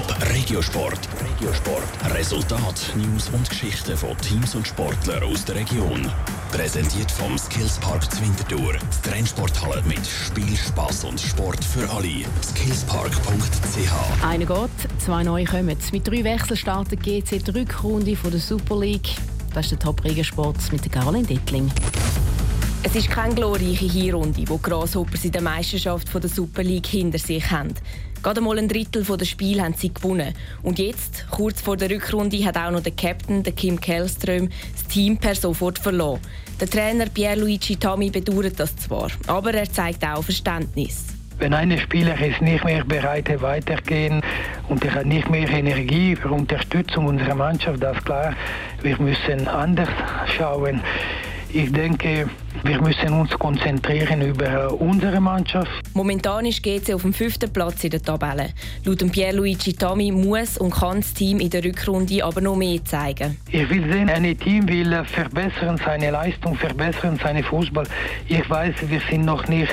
Top Regiosport. Regiosport. Resultat, News und Geschichten von Teams und Sportlern aus der Region. Präsentiert vom Skillspark Zwintertour. Die Trennsporthalle mit Spiel, Spass und Sport für alle. Skillspark.ch. Einer geht, zwei neue kommen. Mit drei Wechseln startet GC die Rückrunde von der Super League. Das ist der Top Regiosport mit Caroline Dittling. Es ist keine glorreiche Hinrunde, die Grasshoppers in der Meisterschaft der Super League hinter sich haben. Gerade einmal ein Drittel der Spiele haben sie gewonnen. Und jetzt, kurz vor der Rückrunde, hat auch noch der Captain, der Kim Kellström, das Team per sofort verloren. Der Trainer Pierluigi Tami bedauert das zwar, aber er zeigt auch Verständnis. Wenn ein Spieler ist nicht mehr bereit ist, weitergehen und er hat nicht mehr Energie für Unterstützung unserer Mannschaft, das ist klar. Wir müssen anders schauen. Ich denke, wir müssen uns konzentrieren über unsere Mannschaft. Momentan ist GC auf dem fünften Platz in der Tabelle. Laut Pierluigi Tami muss und kann das Team in der Rückrunde aber noch mehr zeigen. Ich will sehen, ein Team will verbessern seine Leistung, verbessern seinen Fußball. Ich weiß, wir sind noch nicht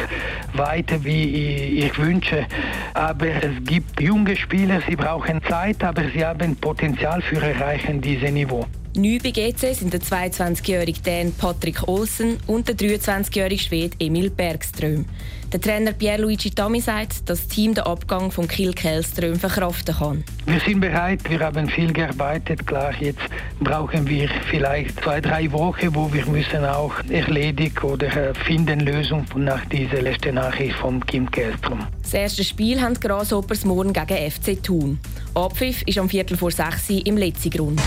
weiter, wie ich wünsche. Aber es gibt junge Spieler, sie brauchen Zeit, aber sie haben Potenzial für erreichen dieses Niveau. Neu bei GC sind der 22-jährige Dan Patrick Olsen und der 23-jährige Schwede Emil Bergström. Der Trainer Pierluigi Tami sagt, dass das Team den Abgang von Kiel Kellström verkraften kann. Wir sind bereit, wir haben viel gearbeitet. Klar, jetzt brauchen wir vielleicht zwei, drei Wochen, wo wir müssen auch erledigen oder finden Lösung nach dieser letzten Nachricht von Kim Kellström. Das erste Spiel haben die Grasshoppers morgen gegen FC Thun. Abpfiff ist am Viertel vor sechs im Letzigrund.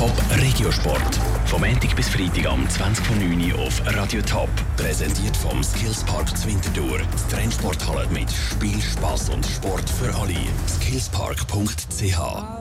Top Regiosport. Vom Montag bis Freitag am 20.09 Uhr auf Radio Top. Präsentiert vom Skillspark Zwintertour. Die Trennsporthalle mit Spiel, Spass und Sport für alle. Skillspark.ch